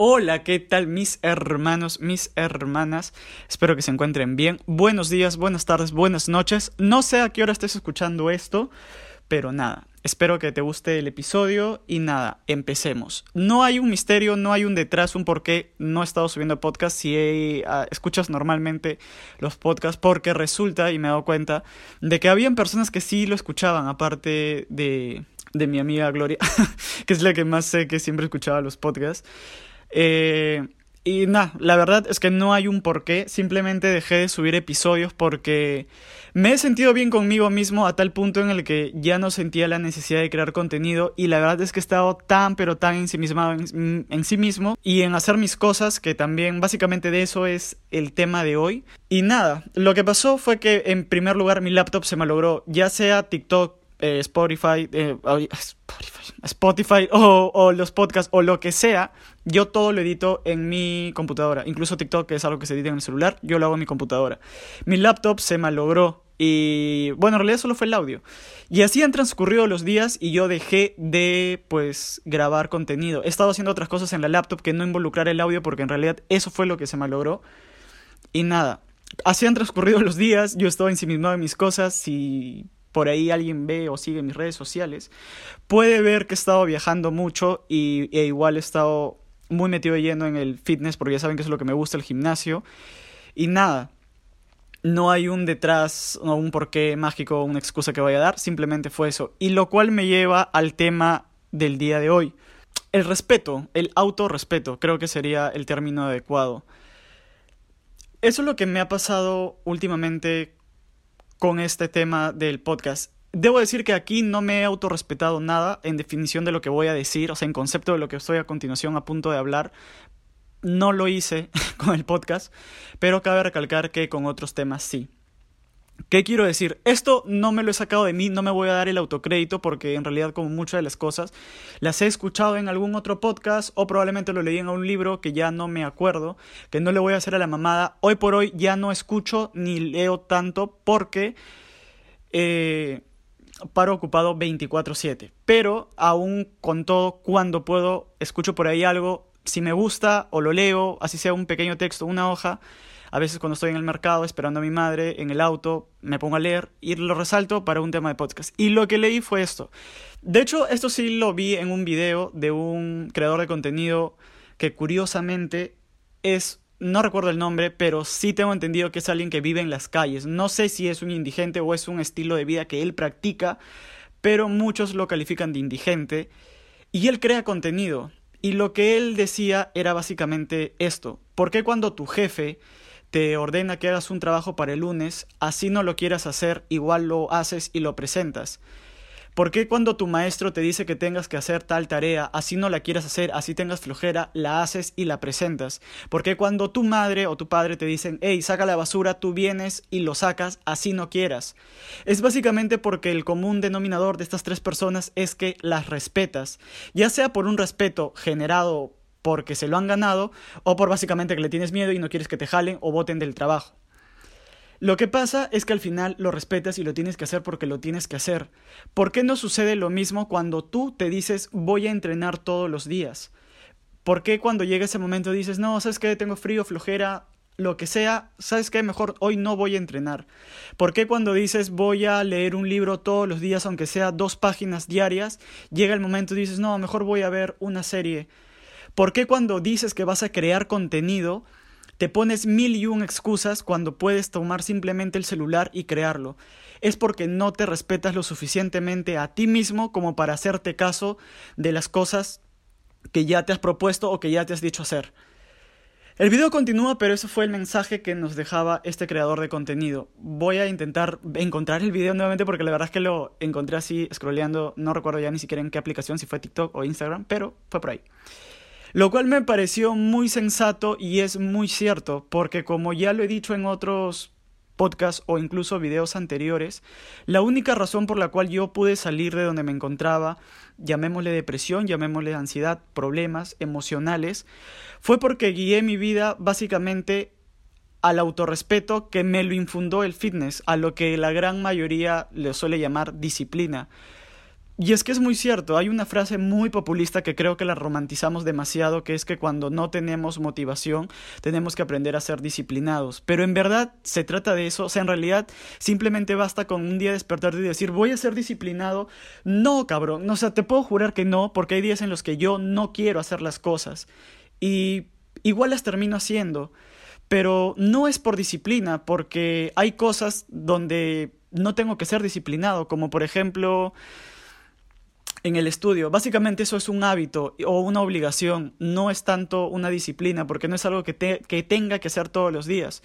Hola, ¿qué tal mis hermanos, mis hermanas? Espero que se encuentren bien. Buenos días, buenas tardes, buenas noches. No sé a qué hora estés escuchando esto, pero nada, espero que te guste el episodio y nada, empecemos. No hay un misterio, no hay un detrás, un por qué no he estado subiendo podcast si uh, escuchas normalmente los podcasts, porque resulta, y me he dado cuenta, de que habían personas que sí lo escuchaban, aparte de, de mi amiga Gloria, que es la que más sé que siempre escuchaba los podcasts. Eh, y nada, la verdad es que no hay un porqué, simplemente dejé de subir episodios porque me he sentido bien conmigo mismo a tal punto en el que ya no sentía la necesidad de crear contenido y la verdad es que he estado tan pero tan ensimismado en, en sí mismo y en hacer mis cosas que también básicamente de eso es el tema de hoy. Y nada, lo que pasó fue que en primer lugar mi laptop se me logró ya sea TikTok, eh, Spotify, eh, Spotify, Spotify o, o, los podcasts o lo que sea, yo todo lo edito en mi computadora. Incluso TikTok, que es algo que se edita en el celular, yo lo hago en mi computadora. Mi laptop se malogró y bueno, en realidad solo fue el audio. Y así han transcurrido los días y yo dejé de pues grabar contenido. He estado haciendo otras cosas en la laptop que no involucrar el audio porque en realidad eso fue lo que se malogró. Y nada, así han transcurrido los días, yo estaba ensimismado en mis cosas y por ahí alguien ve o sigue mis redes sociales, puede ver que he estado viajando mucho y e igual he estado muy metido lleno en el fitness porque ya saben que es lo que me gusta el gimnasio. Y nada, no hay un detrás o un porqué mágico o una excusa que vaya a dar, simplemente fue eso. Y lo cual me lleva al tema del día de hoy. El respeto, el autorrespeto, creo que sería el término adecuado. Eso es lo que me ha pasado últimamente con este tema del podcast. Debo decir que aquí no me he autorrespetado nada en definición de lo que voy a decir, o sea, en concepto de lo que estoy a continuación a punto de hablar. No lo hice con el podcast, pero cabe recalcar que con otros temas sí. ¿Qué quiero decir? Esto no me lo he sacado de mí, no me voy a dar el autocrédito porque en realidad como muchas de las cosas las he escuchado en algún otro podcast o probablemente lo leí en un libro que ya no me acuerdo, que no le voy a hacer a la mamada. Hoy por hoy ya no escucho ni leo tanto porque eh, paro ocupado 24/7. Pero aún con todo, cuando puedo, escucho por ahí algo, si me gusta o lo leo, así sea un pequeño texto, una hoja a veces cuando estoy en el mercado esperando a mi madre, en el auto, me pongo a leer y lo resalto para un tema de podcast. Y lo que leí fue esto. De hecho, esto sí lo vi en un video de un creador de contenido que curiosamente es no recuerdo el nombre, pero sí tengo entendido que es alguien que vive en las calles. No sé si es un indigente o es un estilo de vida que él practica, pero muchos lo califican de indigente. Y él crea contenido. Y lo que él decía era básicamente esto. ¿Por qué cuando tu jefe te ordena que hagas un trabajo para el lunes, así no lo quieras hacer, igual lo haces y lo presentas. ¿Por qué cuando tu maestro te dice que tengas que hacer tal tarea, así no la quieras hacer, así tengas flojera, la haces y la presentas? ¿Por qué cuando tu madre o tu padre te dicen, hey, saca la basura, tú vienes y lo sacas, así no quieras? Es básicamente porque el común denominador de estas tres personas es que las respetas, ya sea por un respeto generado porque se lo han ganado o por básicamente que le tienes miedo y no quieres que te jalen o voten del trabajo. Lo que pasa es que al final lo respetas y lo tienes que hacer porque lo tienes que hacer. ¿Por qué no sucede lo mismo cuando tú te dices voy a entrenar todos los días? ¿Por qué cuando llega ese momento dices no, sabes que tengo frío, flojera, lo que sea, sabes qué, mejor hoy no voy a entrenar? ¿Por qué cuando dices voy a leer un libro todos los días, aunque sea dos páginas diarias, llega el momento y dices no, mejor voy a ver una serie? ¿Por qué cuando dices que vas a crear contenido te pones mil y un excusas cuando puedes tomar simplemente el celular y crearlo? Es porque no te respetas lo suficientemente a ti mismo como para hacerte caso de las cosas que ya te has propuesto o que ya te has dicho hacer. El video continúa, pero ese fue el mensaje que nos dejaba este creador de contenido. Voy a intentar encontrar el video nuevamente porque la verdad es que lo encontré así scrolleando, no recuerdo ya ni siquiera en qué aplicación, si fue TikTok o Instagram, pero fue por ahí. Lo cual me pareció muy sensato y es muy cierto, porque como ya lo he dicho en otros podcasts o incluso videos anteriores, la única razón por la cual yo pude salir de donde me encontraba, llamémosle depresión, llamémosle ansiedad, problemas emocionales, fue porque guié mi vida básicamente al autorrespeto que me lo infundó el fitness, a lo que la gran mayoría le suele llamar disciplina. Y es que es muy cierto, hay una frase muy populista que creo que la romantizamos demasiado, que es que cuando no tenemos motivación tenemos que aprender a ser disciplinados. Pero en verdad se trata de eso, o sea, en realidad simplemente basta con un día despertarte y decir voy a ser disciplinado. No, cabrón, o sea, te puedo jurar que no, porque hay días en los que yo no quiero hacer las cosas. Y igual las termino haciendo. Pero no es por disciplina, porque hay cosas donde no tengo que ser disciplinado, como por ejemplo en el estudio. Básicamente eso es un hábito o una obligación, no es tanto una disciplina, porque no es algo que, que tenga que hacer todos los días.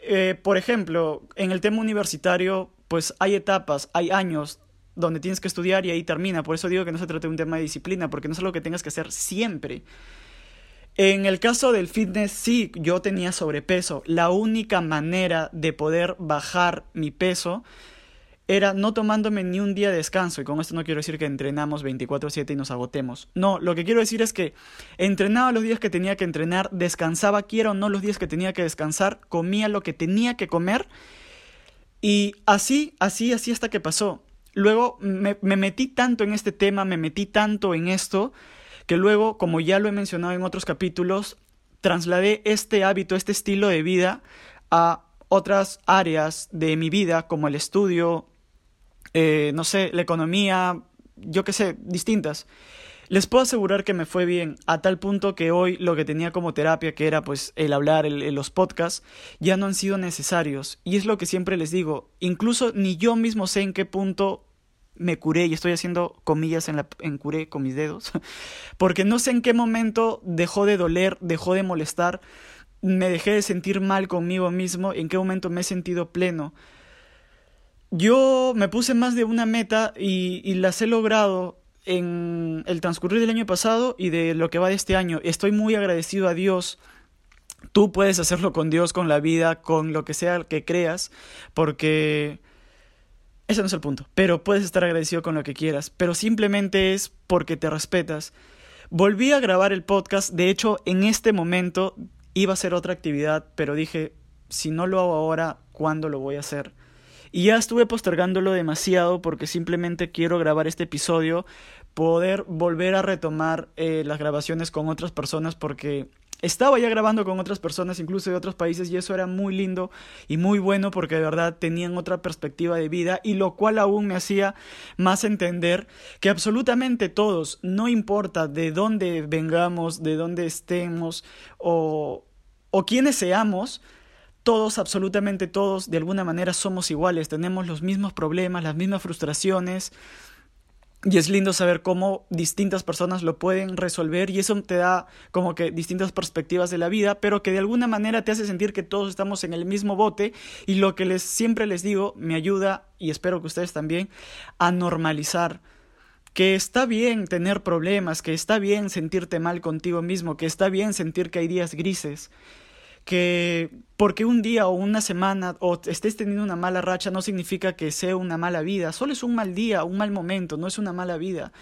Eh, por ejemplo, en el tema universitario, pues hay etapas, hay años donde tienes que estudiar y ahí termina. Por eso digo que no se trata de un tema de disciplina, porque no es algo que tengas que hacer siempre. En el caso del fitness, sí, yo tenía sobrepeso. La única manera de poder bajar mi peso era no tomándome ni un día de descanso. Y con esto no quiero decir que entrenamos 24/7 y nos agotemos. No, lo que quiero decir es que entrenaba los días que tenía que entrenar, descansaba, quiero o no los días que tenía que descansar, comía lo que tenía que comer. Y así, así, así hasta que pasó. Luego me, me metí tanto en este tema, me metí tanto en esto, que luego, como ya lo he mencionado en otros capítulos, trasladé este hábito, este estilo de vida a otras áreas de mi vida, como el estudio, eh, no sé, la economía, yo qué sé, distintas. Les puedo asegurar que me fue bien, a tal punto que hoy lo que tenía como terapia, que era pues el hablar, el, los podcasts, ya no han sido necesarios. Y es lo que siempre les digo, incluso ni yo mismo sé en qué punto me curé, y estoy haciendo comillas en, la, en curé con mis dedos, porque no sé en qué momento dejó de doler, dejó de molestar, me dejé de sentir mal conmigo mismo, en qué momento me he sentido pleno. Yo me puse más de una meta y, las he logrado en el transcurrir del año pasado y de lo que va de este año. Estoy muy agradecido a Dios. Tú puedes hacerlo con Dios, con la vida, con lo que sea que creas, porque ese no es el punto. Pero puedes estar agradecido con lo que quieras, pero simplemente es porque te respetas. Volví a grabar el podcast, de hecho en este momento iba a ser otra actividad, pero dije, si no lo hago ahora, ¿cuándo lo voy a hacer? Y ya estuve postergándolo demasiado porque simplemente quiero grabar este episodio, poder volver a retomar eh, las grabaciones con otras personas porque estaba ya grabando con otras personas, incluso de otros países, y eso era muy lindo y muy bueno porque de verdad tenían otra perspectiva de vida y lo cual aún me hacía más entender que absolutamente todos, no importa de dónde vengamos, de dónde estemos o, o quiénes seamos, todos, absolutamente todos, de alguna manera somos iguales, tenemos los mismos problemas, las mismas frustraciones. Y es lindo saber cómo distintas personas lo pueden resolver y eso te da como que distintas perspectivas de la vida, pero que de alguna manera te hace sentir que todos estamos en el mismo bote y lo que les siempre les digo me ayuda y espero que ustedes también a normalizar que está bien tener problemas, que está bien sentirte mal contigo mismo, que está bien sentir que hay días grises, que porque un día o una semana o estés teniendo una mala racha no significa que sea una mala vida, solo es un mal día, un mal momento, no es una mala vida.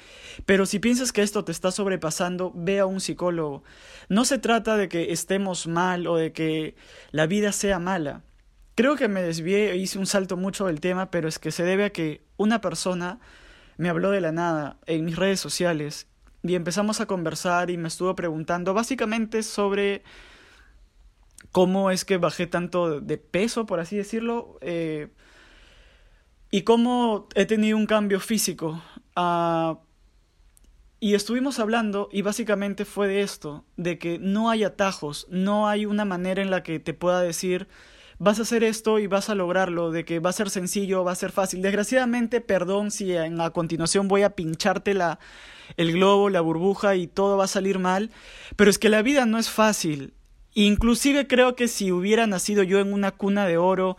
Pero si piensas que esto te está sobrepasando, ve a un psicólogo. No se trata de que estemos mal o de que la vida sea mala. Creo que me desvié e hice un salto mucho del tema, pero es que se debe a que una persona me habló de la nada en mis redes sociales y empezamos a conversar y me estuvo preguntando básicamente sobre cómo es que bajé tanto de peso, por así decirlo, eh, y cómo he tenido un cambio físico. Ah, y estuvimos hablando y básicamente fue de esto, de que no hay atajos, no hay una manera en la que te pueda decir vas a hacer esto y vas a lograrlo, de que va a ser sencillo, va a ser fácil. Desgraciadamente, perdón si en, a continuación voy a pincharte la, el globo, la burbuja y todo va a salir mal, pero es que la vida no es fácil. Inclusive creo que si hubiera nacido yo en una cuna de oro,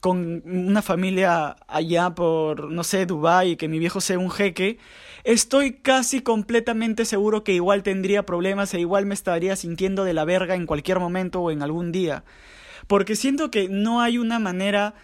con una familia allá por, no sé, Dubái, que mi viejo sea un jeque, estoy casi completamente seguro que igual tendría problemas e igual me estaría sintiendo de la verga en cualquier momento o en algún día. Porque siento que no hay una manera,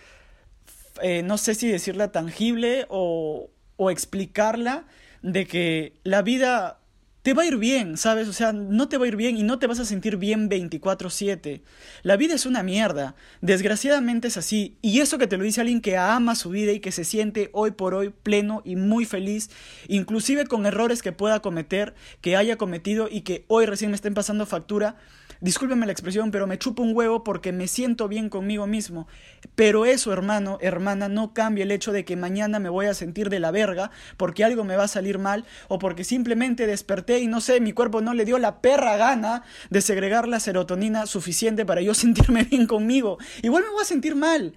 eh, no sé si decirla tangible o, o explicarla, de que la vida te va a ir bien, ¿sabes? O sea, no te va a ir bien y no te vas a sentir bien 24/7. La vida es una mierda. Desgraciadamente es así. Y eso que te lo dice alguien que ama su vida y que se siente hoy por hoy pleno y muy feliz, inclusive con errores que pueda cometer, que haya cometido y que hoy recién me estén pasando factura discúlpeme la expresión, pero me chupo un huevo porque me siento bien conmigo mismo. Pero eso, hermano, hermana, no cambia el hecho de que mañana me voy a sentir de la verga porque algo me va a salir mal o porque simplemente desperté y no sé, mi cuerpo no le dio la perra gana de segregar la serotonina suficiente para yo sentirme bien conmigo. Igual me voy a sentir mal.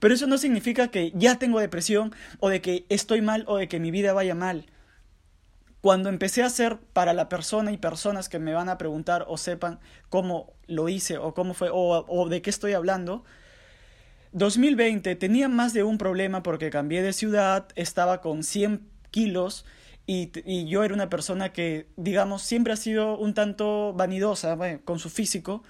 Pero eso no significa que ya tengo depresión o de que estoy mal o de que mi vida vaya mal. Cuando empecé a hacer para la persona y personas que me van a preguntar o sepan cómo lo hice o cómo fue o, de qué estoy hablando, 2020 tenía más de un problema porque cambié de ciudad, estaba con 100 kilos y, yo era una persona que, digamos, siempre ha sido un tanto vanidosa con su físico.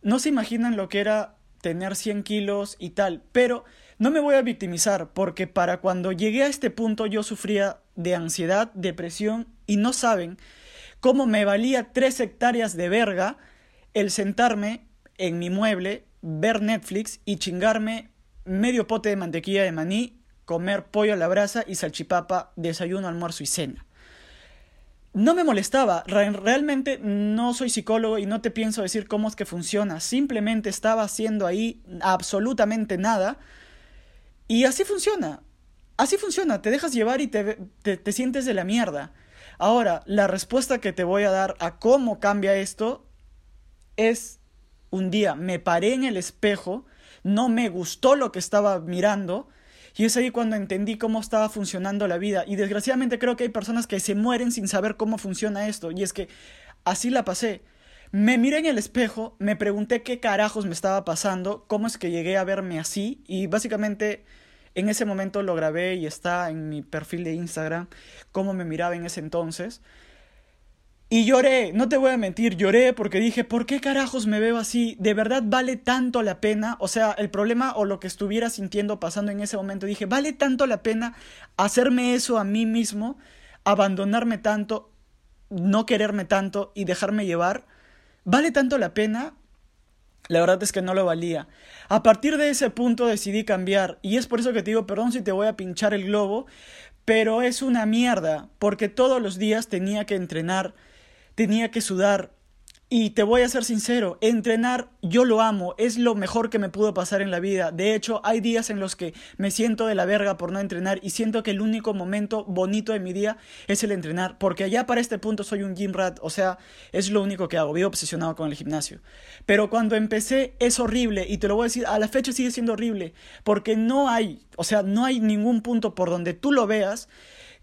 No se imaginan lo que era tener 100 kilos y tal, pero no me voy a victimizar porque para cuando llegué a este punto yo sufría de ansiedad, depresión y no saben cómo me valía tres hectáreas de verga el sentarme en mi mueble, ver Netflix y chingarme medio pote de mantequilla de maní, comer pollo a la brasa y salchipapa, desayuno, almuerzo y cena. No me molestaba, realmente no soy psicólogo y no te pienso decir cómo es que funciona, simplemente estaba haciendo ahí absolutamente nada y así funciona. Así funciona, te dejas llevar y te, te, sientes de la mierda. Ahora, la respuesta que te voy a dar a cómo cambia esto es un día me paré en el espejo, no me gustó lo que estaba mirando, y es ahí cuando entendí cómo estaba funcionando la vida. Y desgraciadamente creo que hay personas que se mueren sin saber cómo funciona esto. Y es que así la pasé. Me miré en el espejo, me pregunté qué carajos me estaba pasando, cómo es que llegué a verme así. Y básicamente en ese momento lo grabé y está en mi perfil de Instagram, cómo me miraba en ese entonces. Y lloré, no te voy a mentir, lloré porque dije, ¿por qué carajos me veo así? ¿De verdad vale tanto la pena? O sea, el problema o lo que estuviera sintiendo pasando en ese momento, dije, ¿vale tanto la pena hacerme eso a mí mismo? Abandonarme tanto, no quererme tanto y dejarme llevar. ¿Vale tanto la pena? La verdad es que no lo valía. A partir de ese punto decidí cambiar y es por eso que te digo, perdón si te voy a pinchar el globo, pero es una mierda, porque todos los días tenía que entrenar, tenía que sudar, y te voy a ser sincero, entrenar yo lo amo, es lo mejor que me pudo pasar en la vida. De hecho, hay días en los que me siento de la verga por no entrenar y siento que el único momento bonito de mi día es el entrenar, porque allá para este punto soy un gym rat, o sea, es lo único que hago, vivo obsesionado con el gimnasio. Pero cuando empecé es horrible y te lo voy a decir, a la fecha sigue siendo horrible, porque no hay, o sea, no hay ningún punto por donde tú lo veas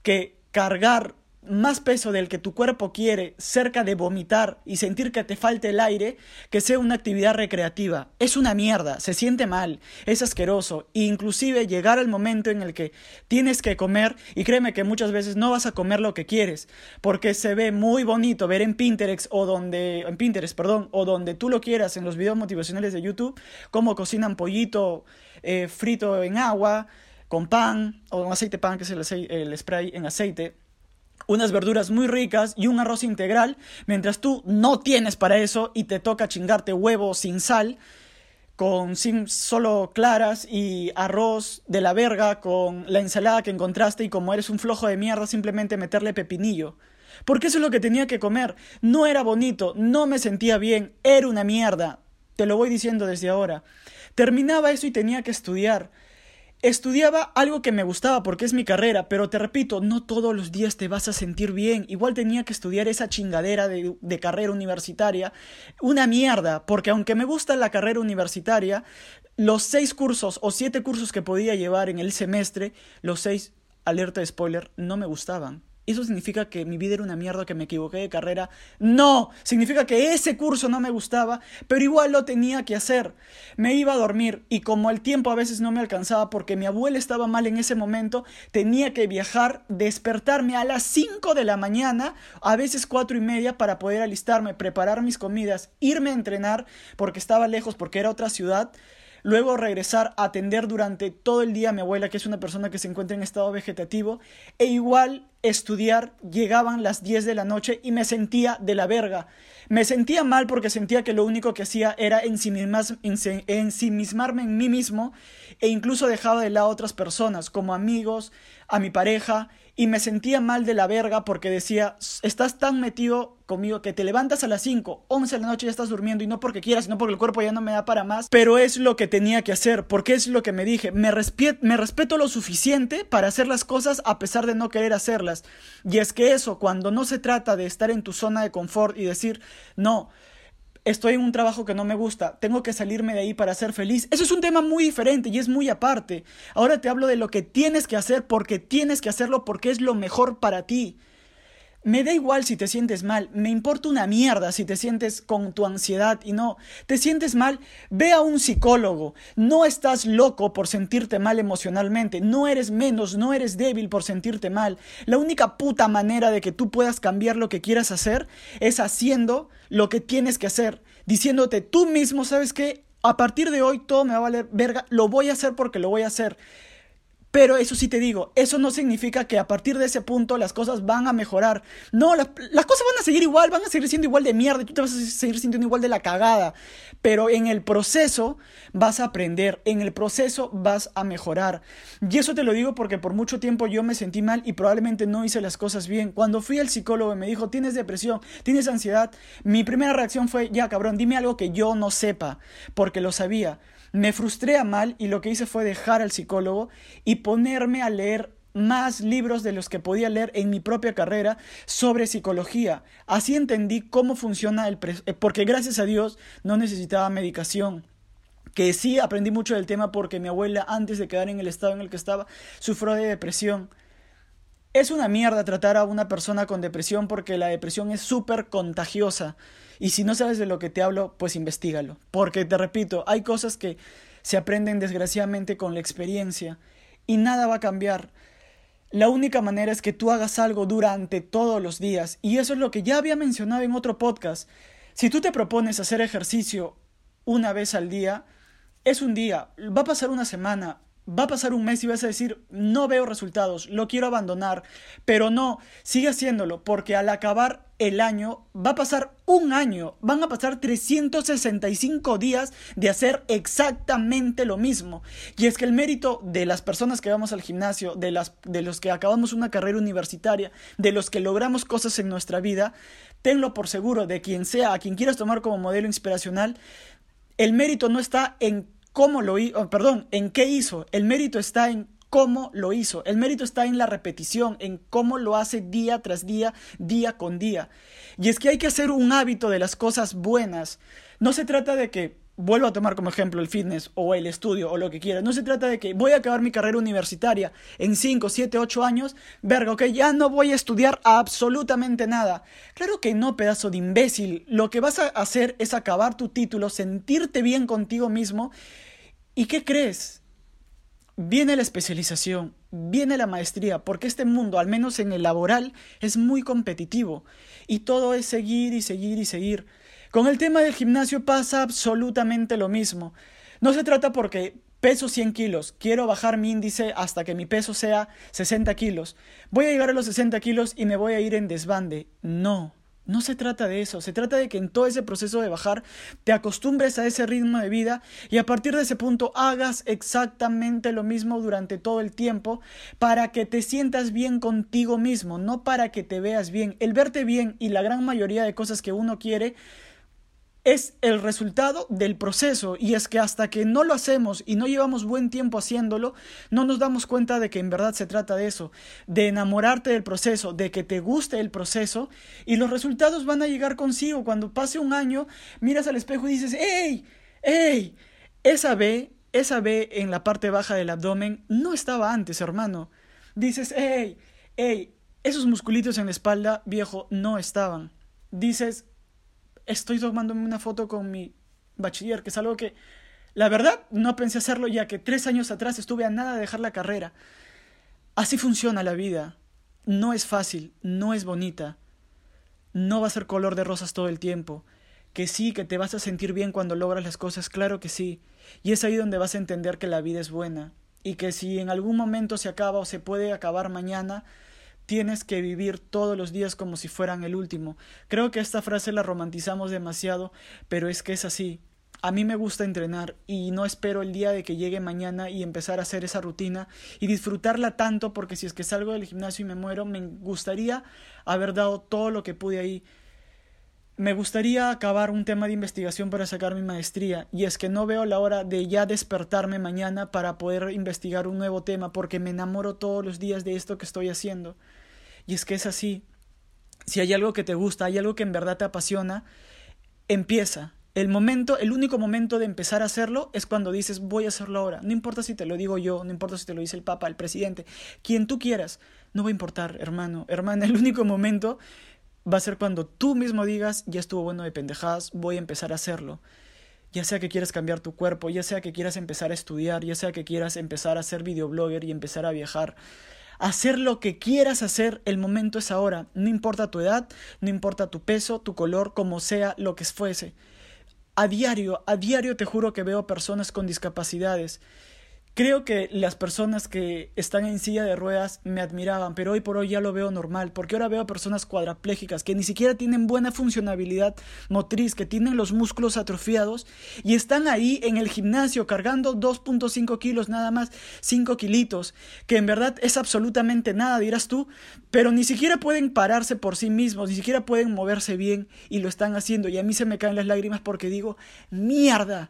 que cargar más peso del que tu cuerpo quiere cerca de vomitar y sentir que te falte el aire que sea una actividad recreativa. Es una mierda, se siente mal, es asqueroso e inclusive llegar al momento en el que tienes que comer y créeme que muchas veces no vas a comer lo que quieres porque se ve muy bonito ver en Pinterest o donde en Pinterest, perdón, o donde tú lo quieras en los videos motivacionales de YouTube cómo cocinan pollito eh, frito en agua con pan o con aceite pan que es el, el spray en aceite unas verduras muy ricas y un arroz integral, mientras tú no tienes para eso y te toca chingarte huevo sin sal, con sin solo claras y arroz de la verga con la ensalada que encontraste y como eres un flojo de mierda simplemente meterle pepinillo. Porque eso es lo que tenía que comer. No era bonito, no me sentía bien, era una mierda. Te lo voy diciendo desde ahora. Terminaba eso y tenía que estudiar. Estudiaba algo que me gustaba porque es mi carrera, pero te repito, no todos los días te vas a sentir bien. Igual tenía que estudiar esa chingadera de, carrera universitaria. Una mierda, porque aunque me gusta la carrera universitaria, los seis cursos o siete cursos que podía llevar en el semestre, los seis, alerta de spoiler, no me gustaban. ¿Eso significa que mi vida era una mierda, que me equivoqué de carrera? No, significa que ese curso no me gustaba, pero igual lo tenía que hacer. Me iba a dormir y como el tiempo a veces no me alcanzaba porque mi abuela estaba mal en ese momento, tenía que viajar, despertarme a las 5 de la mañana, a veces cuatro y media, para poder alistarme, preparar mis comidas, irme a entrenar porque estaba lejos, porque era otra ciudad luego regresar a atender durante todo el día a mi abuela, que es una persona que se encuentra en estado vegetativo, e igual estudiar, llegaban las 10 de la noche y me sentía de la verga. Me sentía mal porque sentía que lo único que hacía era ensimismarme en mí mismo e incluso dejaba de lado a otras personas, como amigos, a mi pareja, y me sentía mal de la verga porque decía, estás tan metido conmigo que te levantas a las 5, 11 de la noche ya estás durmiendo y no porque quieras, sino porque el cuerpo ya no me da para más, pero es lo que tenía que hacer, porque es lo que me dije, me, me respeto lo suficiente para hacer las cosas a pesar de no querer hacerlas. Y es que eso, cuando no se trata de estar en tu zona de confort y decir, no, estoy en un trabajo que no me gusta, tengo que salirme de ahí para ser feliz. Eso es un tema muy diferente y es muy aparte. Ahora te hablo de lo que tienes que hacer porque tienes que hacerlo porque es lo mejor para ti. Me da igual si te sientes mal, me importa una mierda si te sientes con tu ansiedad y no, te sientes mal, ve a un psicólogo, no estás loco por sentirte mal emocionalmente, no eres menos, no eres débil por sentirte mal. La única puta manera de que tú puedas cambiar lo que quieras hacer es haciendo lo que tienes que hacer, diciéndote tú mismo, ¿sabes qué? A partir de hoy todo me va a valer verga, lo voy a hacer porque lo voy a hacer. Pero eso sí te digo, eso no significa que a partir de ese punto las cosas van a mejorar. No, las, cosas van a seguir igual, van a seguir siendo igual de mierda y tú te vas a seguir sintiendo igual de la cagada. Pero en el proceso vas a aprender, en el proceso vas a mejorar. Y eso te lo digo porque por mucho tiempo yo me sentí mal y probablemente no hice las cosas bien. Cuando fui al psicólogo y me dijo, tienes depresión, tienes ansiedad, mi primera reacción fue, ya cabrón, dime algo que yo no sepa, porque lo sabía. Me frustré a mal y lo que hice fue dejar al psicólogo y ponerme a leer más libros de los que podía leer en mi propia carrera sobre psicología. Así entendí cómo funciona el... Eh, porque gracias a Dios no necesitaba medicación que sí aprendí mucho del tema porque mi abuela antes de quedar en el estado en el que estaba sufrió de depresión. Es una mierda tratar a una persona con depresión porque la depresión es súper contagiosa. Y si no sabes de lo que te hablo, pues investigalo. Porque te repito, hay cosas que se aprenden desgraciadamente con la experiencia y nada va a cambiar. La única manera es que tú hagas algo durante todos los días. Y eso es lo que ya había mencionado en otro podcast. Si tú te propones hacer ejercicio una vez al día, es un día, va a pasar una semana, Va a pasar un mes y vas a decir, no veo resultados, lo quiero abandonar, pero no, sigue haciéndolo, porque al acabar el año va a pasar un año, van a pasar 365 días de hacer exactamente lo mismo. Y es que el mérito de las personas que vamos al gimnasio, de, las, de los que acabamos una carrera universitaria, de los que logramos cosas en nuestra vida, tenlo por seguro, de quien sea, a quien quieras tomar como modelo inspiracional, el mérito no está en cómo lo hizo, oh, perdón, en qué hizo. El mérito está en cómo lo hizo. El mérito está en la repetición, en cómo lo hace día tras día, día con día. Y es que hay que hacer un hábito de las cosas buenas. No se trata de que vuelvo a tomar como ejemplo el fitness o el estudio o lo que quiera. No se trata de que voy a acabar mi carrera universitaria en 5, 7, 8 años, verga, ok, ya no voy a estudiar absolutamente nada. Claro que no, pedazo de imbécil. Lo que vas a hacer es acabar tu título, sentirte bien contigo mismo. ¿Y qué crees? Viene la especialización, viene la maestría, porque este mundo, al menos en el laboral, es muy competitivo. Y todo es seguir y seguir y seguir. Con el tema del gimnasio pasa absolutamente lo mismo. No se trata porque peso 100 kilos, quiero bajar mi índice hasta que mi peso sea 60 kilos. Voy a llegar a los 60 kilos y me voy a ir en desbande. No. No se trata de eso, se trata de que en todo ese proceso de bajar te acostumbres a ese ritmo de vida y a partir de ese punto hagas exactamente lo mismo durante todo el tiempo para que te sientas bien contigo mismo, no para que te veas bien. El verte bien y la gran mayoría de cosas que uno quiere es el resultado del proceso y es que hasta que no lo hacemos y no llevamos buen tiempo haciéndolo, no nos damos cuenta de que en verdad se trata de eso, de enamorarte del proceso, de que te guste el proceso y los resultados van a llegar consigo. Cuando pase un año, miras al espejo y dices, ¡Ey! ¡Ey! Esa B, esa B en la parte baja del abdomen no estaba antes, hermano. Dices, ¡Ey! ¡Ey! Esos musculitos en la espalda, viejo, no estaban. Dices, estoy tomándome una foto con mi bachiller, que es algo que la verdad no pensé hacerlo ya que tres años atrás estuve a nada de dejar la carrera. Así funciona la vida. No es fácil, no es bonita, no va a ser color de rosas todo el tiempo. Que sí, que te vas a sentir bien cuando logras las cosas, claro que sí. Y es ahí donde vas a entender que la vida es buena y que si en algún momento se acaba o se puede acabar mañana, tienes que vivir todos los días como si fueran el último. Creo que esta frase la romantizamos demasiado, pero es que es así. A mí me gusta entrenar y no espero el día de que llegue mañana y empezar a hacer esa rutina y disfrutarla tanto porque si es que salgo del gimnasio y me muero, me gustaría haber dado todo lo que pude ahí. Me gustaría acabar un tema de investigación para sacar mi maestría y es que no veo la hora de ya despertarme mañana para poder investigar un nuevo tema porque me enamoro todos los días de esto que estoy haciendo. Y es que es así. Si hay algo que te gusta, hay algo que en verdad te apasiona, empieza, el momento, el único momento de empezar a hacerlo es cuando dices voy a hacerlo ahora. No importa si te lo digo yo, no importa si te lo dice el Papa, el presidente, quien tú quieras. No va a importar, hermano, hermana. El único momento va a ser cuando tú mismo digas ya estuvo bueno de pendejadas, voy a empezar a hacerlo. Ya sea que quieras cambiar tu cuerpo, ya sea que quieras empezar a estudiar, ya sea que quieras empezar a ser videoblogger y empezar a viajar. Hacer lo que quieras hacer, el momento es ahora. No importa tu edad, no importa tu peso, tu color, como sea lo que fuese. A diario, a diario te juro que veo personas con discapacidades Creo que las personas que están en silla de ruedas me admiraban, pero hoy por hoy ya lo veo normal, porque ahora veo personas cuadraplégicas que ni siquiera tienen buena funcionabilidad motriz, que tienen los músculos atrofiados y están ahí en el gimnasio cargando 2.5 kilos nada más, 5 kilitos, que en verdad es absolutamente nada, dirás tú, pero ni siquiera pueden pararse por sí mismos, ni siquiera pueden moverse bien y lo están haciendo. Y a mí se me caen las lágrimas porque digo, mierda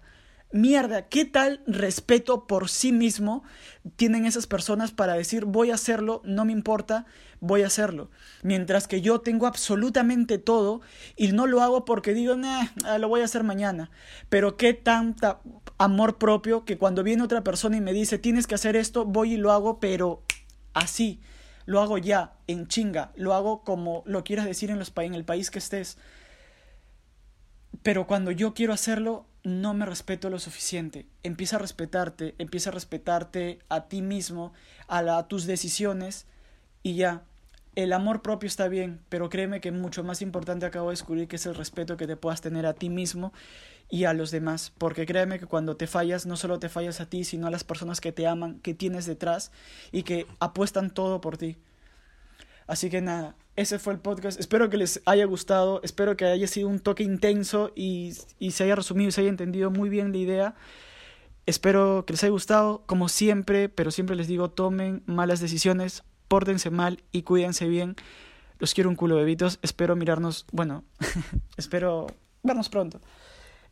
mierda, ¿qué tal respeto por sí mismo tienen esas personas para decir voy a hacerlo, no me importa, voy a hacerlo? Mientras que yo tengo absolutamente todo y no lo hago porque digo, nah, ah, lo voy a hacer mañana. Pero qué tanta amor propio que cuando viene otra persona y me dice tienes que hacer esto, voy y lo hago, pero así. Lo hago ya, en chinga, lo hago como lo quieras decir en, los en el país que estés. Pero cuando yo quiero hacerlo, no me respeto lo suficiente. Empieza a respetarte, empieza a respetarte a ti mismo, a, tus decisiones y ya. El amor propio está bien, pero créeme que mucho más importante acabo de descubrir que es el respeto que te puedas tener a ti mismo y a los demás. Porque créeme que cuando te fallas, no solo te fallas a ti, sino a las personas que te aman, que tienes detrás y que apuestan todo por ti. Así que nada, ese fue el podcast. Espero que les haya gustado, espero que haya sido un toque intenso y, se haya resumido y se haya entendido muy bien la idea. Espero que les haya gustado, como siempre, pero siempre les digo, tomen malas decisiones, pórtense mal y cuídense bien. Los quiero un culo, bebitos. Espero mirarnos, bueno, espero vernos pronto.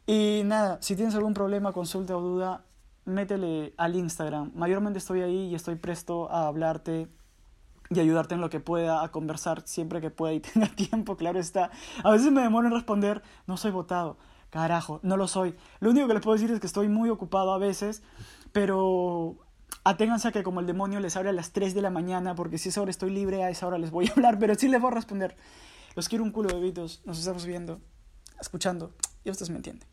Y nada, si tienes algún problema, consulta o duda, métele al Instagram. Mayormente estoy ahí y estoy presto a hablarte, y ayudarte en lo que pueda, a conversar siempre que pueda y tenga tiempo, claro está. A veces me demoro en responder, no soy votado. Carajo, no lo soy. Lo único que les puedo decir es que estoy muy ocupado a veces, pero aténganse a que como el demonio les abre a las 3 de la mañana, porque si esa hora estoy libre, a esa hora les voy a hablar, pero sí les voy a responder. Los quiero un culo, bebitos. Nos estamos viendo, escuchando, y ustedes me entienden.